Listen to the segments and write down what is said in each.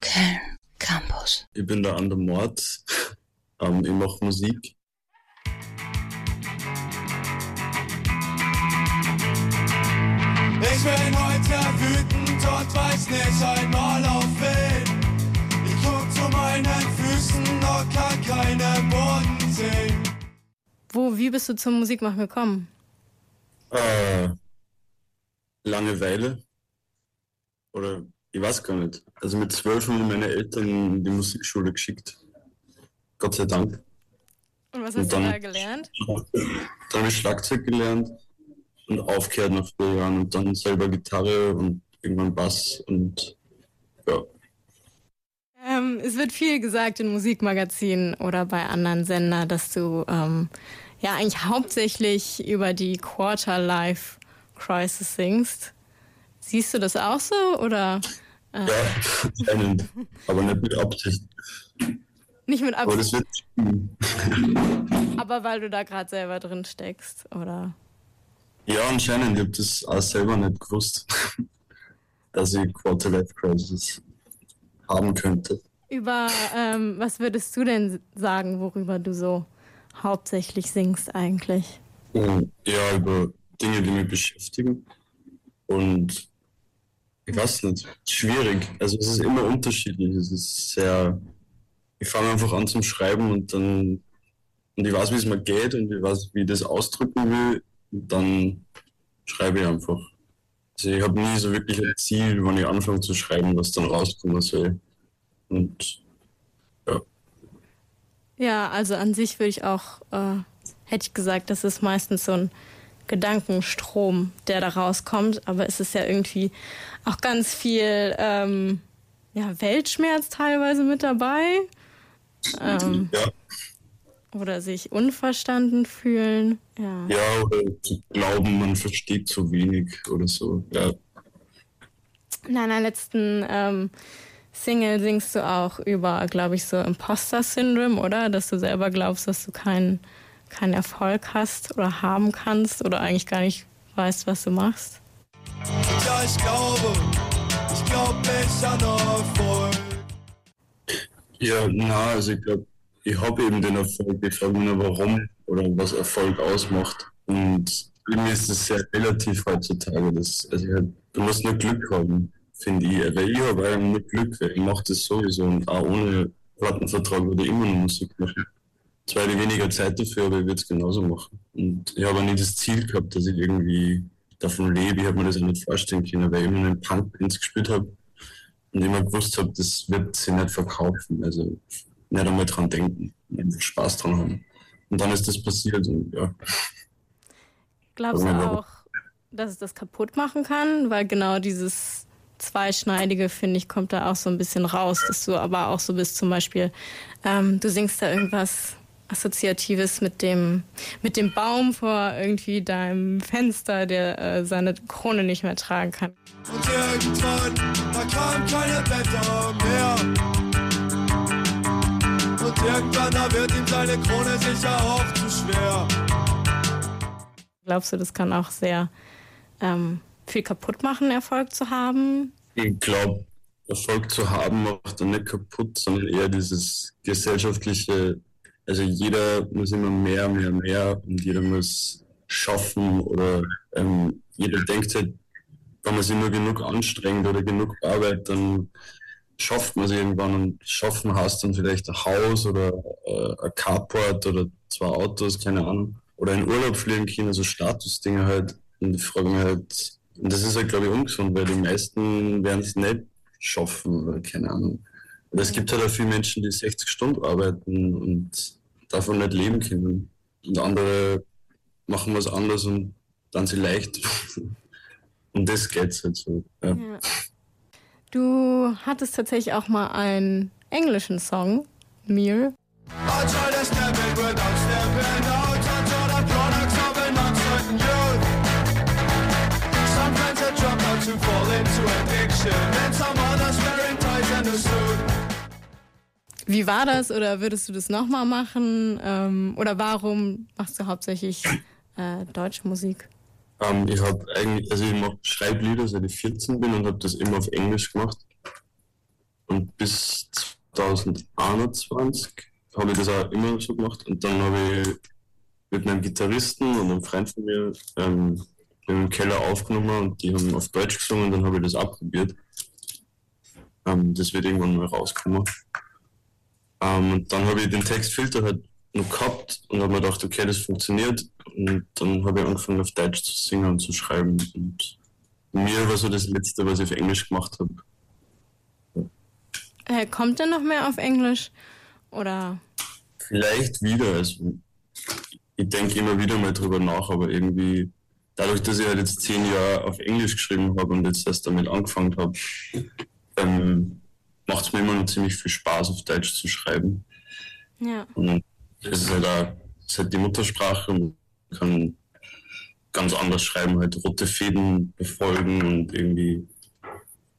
Köln Campus. Ich bin der Ander Mord. Ähm, ich mache Musik. Ich bin heute wütend und weiß nicht einmal auf wen. Ich guck zu meinen Füßen und kann keinen Boden sehen. Wo, wie bist du zum Musikmachen gekommen? Äh, Langeweile. Oder ich weiß gar nicht. Also mit zwölf haben meine Eltern in die Musikschule geschickt. Gott sei Dank. Und was Und hast du dann- da gelernt? Dann habe ich Schlagzeug gelernt und aufgehört nach vier Jahren und dann selber Gitarre und irgendwann Bass und ja. Ähm, es wird viel gesagt in Musikmagazinen oder bei anderen Sender, dass du ähm, ja eigentlich hauptsächlich über die Quarter-Life Crisis singst. Siehst du das auch so oder Ja, anscheinend. aber nicht mit Absicht. nicht mit Aber Absicht, wird aber weil du da gerade selber drin steckst oder? Ja, anscheinend. Ich habe das auch selber nicht gewusst, dass ich Quarter-Life Crisis haben könnte. Über ähm, was würdest du denn sagen, worüber du so hauptsächlich singst eigentlich? Und ja, über Dinge, die mich beschäftigen. Und ich weiß nicht, schwierig. Also es ist immer unterschiedlich. Es ist sehr. Ich fange einfach an zum Schreiben und dann und ich weiß, wie es mir geht und ich weiß, wie ich das ausdrücken will. Und dann schreibe ich einfach. Also ich habe nie so wirklich ein Ziel, wann ich anfange zu schreiben, was dann rauskommen soll. Und Ja, also an sich würde ich auch, äh, hätte ich gesagt, das ist meistens so ein Gedankenstrom, der da rauskommt. Aber es ist ja irgendwie auch ganz viel ähm, ja, Weltschmerz teilweise mit dabei. Ähm, ja, oder sich unverstanden fühlen. Ja. ja, oder zu glauben, man versteht zu wenig oder so. Ja, In deiner letzten ähm, Single singst du auch über, glaube ich, so Imposter-Syndrom, oder? Dass du selber glaubst, dass du keinen keinen Erfolg hast oder haben kannst oder eigentlich gar nicht weißt, was du machst. Ja, ich glaube, ich glaube nicht an Erfolg. Ja, na, also ich glaube, ich habe eben den Erfolg. Ich frage mich nur, warum oder was Erfolg ausmacht. Und irgendwie ist es sehr relativ heutzutage. Das, also du musst nur Glück haben, finde ich. Weil ich habe eigentlich nur Glück, weil ich mache das sowieso und auch ohne Plattenvertrag würde ich immer noch Musik machen. Zwar weniger Zeit dafür, aber ich würde es genauso machen. Und ich habe auch nie das Ziel gehabt, dass ich irgendwie davon lebe. Ich habe mir das auch nicht vorstellen können, weil ich immer einen Punk-Bands gespielt habe und immer gewusst habe, das wird sie nicht verkaufen. Also nicht einmal dran denken, einfach Spaß dran haben. Und dann ist das passiert und ja. Glaubst du auch, dass es das kaputt machen kann? Weil genau dieses Zweischneidige, finde ich, kommt da auch so ein bisschen raus, dass du aber auch so bist, zum Beispiel, ähm, du singst da irgendwas Assoziatives mit dem, mit dem Baum vor irgendwie deinem Fenster, der äh, seine Krone nicht mehr tragen kann. Und irgendwann, da kam keine Blätter mehr. Und irgendwann, da wird ihm seine Krone sicher auch zu schwer. Glaubst du, das kann auch sehr ähm, viel kaputt machen, Erfolg zu haben? Ich glaube, Erfolg zu haben macht dann nicht kaputt, sondern eher dieses gesellschaftliche, also jeder muss immer mehr, mehr, mehr und jeder muss schaffen oder ähm, jeder denkt halt, wenn man sich nur genug anstrengt oder genug arbeitet, dann schafft man es irgendwann und schaffen heißt dann vielleicht ein Haus oder äh, ein Carport oder zwei Autos, keine Ahnung. Oder in Urlaub fliegen können, so Statusdinge halt. Und ich frage mich halt, und das ist halt, glaube ich, ungesund, weil die meisten werden es nicht schaffen, keine Ahnung. Und es gibt halt auch viele Menschen, die 60 Stunden arbeiten und davon nicht leben können. Und andere machen was anderes und dann sie leicht. Und das geht's halt so. Ja. Ja. Du hattest tatsächlich auch mal einen englischen Song, Mir. I try to step in without stepping out until the products of Wie war das oder würdest du das nochmal machen? Ähm, oder warum machst du hauptsächlich äh, deutsche Musik? Ähm, ich habe eigentlich, also ich mach Schreiblieder, seit ich 14 bin und habe das immer auf Englisch gemacht. und bis 2021 habe ich das auch immer so gemacht. Und dann habe ich mit einem Gitarristen und einem Freund von mir ähm, im Keller aufgenommen und die haben auf Deutsch gesungen und dann habe ich das abprobiert. Ähm, das wird irgendwann mal rauskommen. Ähm, und dann habe ich den Textfilter halt noch gehabt und habe mir gedacht, okay, das funktioniert. Und dann habe ich angefangen auf Deutsch zu singen und zu schreiben. Und mir war so das Letzte, was ich auf Englisch gemacht habe. Äh, kommt denn noch mehr auf Englisch? Oder? Vielleicht wieder. Also, ich denke immer wieder mal drüber nach, aber irgendwie, dadurch, dass ich halt jetzt zehn Jahre auf Englisch geschrieben habe und jetzt erst damit angefangen habe, ähm, macht es mir immer noch ziemlich viel Spaß, auf Deutsch zu schreiben. Ja. Und es ist halt auch es ist halt die Muttersprache und kann ganz anders schreiben, halt rote Fäden befolgen und irgendwie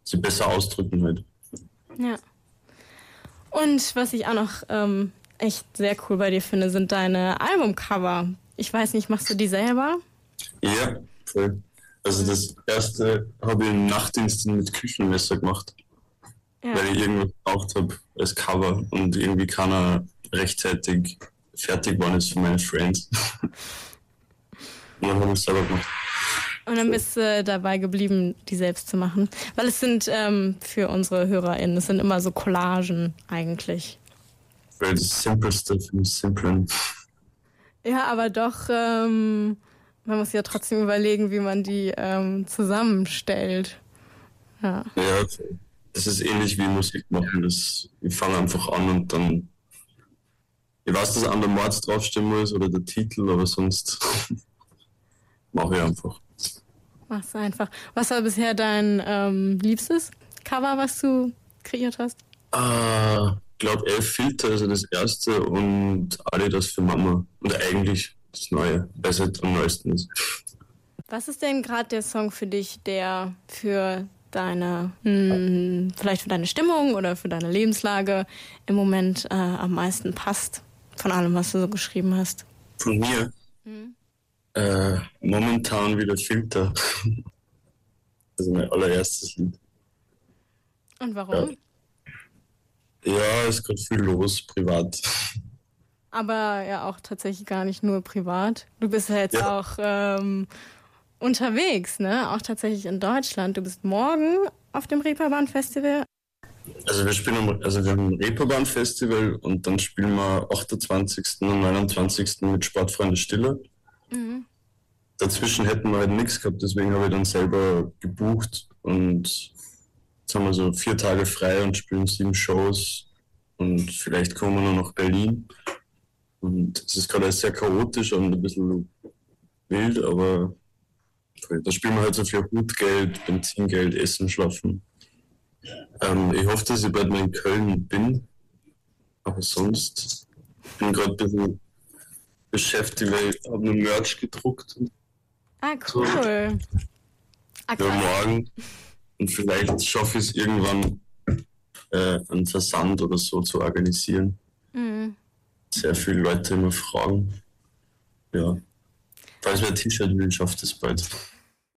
sie besser ausdrücken halt. Ja. Und was ich auch noch ähm, echt sehr cool bei dir finde, sind deine Albumcover. Ich weiß nicht, machst du die selber? Ja, voll. Also das erste habe ich im Nachtdienst mit Küchenmesser gemacht, Ja. weil ich irgendwas gebraucht habe als Cover und irgendwie keiner rechtzeitig fertig geworden ist von meinen Friends. und dann habe ich es selber gemacht. Und dann bist du dabei geblieben, die selbst zu machen. Weil es sind ähm, für unsere HörerInnen, es sind immer so Collagen eigentlich. Weil das Simpelste vom Simplen. Ja, aber doch, ähm, man muss ja trotzdem überlegen, wie man die ähm, zusammenstellt. Ja. Ja, das ist ähnlich wie Musik machen. Das, ich fange einfach an und dann. Ich weiß, dass an der Mords draufstehen muss oder der Titel, aber sonst mache ich einfach. Mach's einfach. Was war bisher dein ähm, liebstes Cover, was du kreiert hast? Ah, glaube elf Filter, also das erste und Adidas für Mama. Und eigentlich das neue, weil es halt am neuesten ist. Was ist denn gerade der Song für dich, der für deine, mh, vielleicht für deine Stimmung oder für deine Lebenslage im Moment äh, am meisten passt? Von allem, was du so geschrieben hast. Von mir äh, momentan wieder Filter. Also mein allererstes Lied. Und warum? Ja, ist gerade viel los, privat. Aber ja auch tatsächlich gar nicht nur privat. Du bist ja jetzt Ja. auch ähm, unterwegs, ne? Auch tatsächlich in Deutschland. Du bist morgen auf dem Reeperbahn Festival. Also wir spielen am, also wir haben ein Reeperbahn Festival und dann spielen wir 28. und 29. mit Sportfreunde Stille. Dazwischen hätten wir halt nichts gehabt, deswegen habe ich dann selber gebucht und jetzt haben wir so vier Tage frei und spielen sieben Shows und vielleicht kommen wir noch nach Berlin. Und es ist gerade sehr chaotisch und ein bisschen wild, aber da spielen wir halt so für Hutgeld, Benzingeld, Essen, Schlafen. Ähm, ich hoffe, dass ich bald mal in Köln bin. Aber sonst bin ich gerade ein bisschen beschäftigt, weil ich habe einen Merch gedruckt Ah, cool. Ah, für krass. morgen. Und vielleicht schaffe ich es irgendwann, äh, einen Versand oder so zu organisieren. Mhm. Sehr viele Leute immer fragen. Ja. Falls wer T-Shirt will, schafft es bald.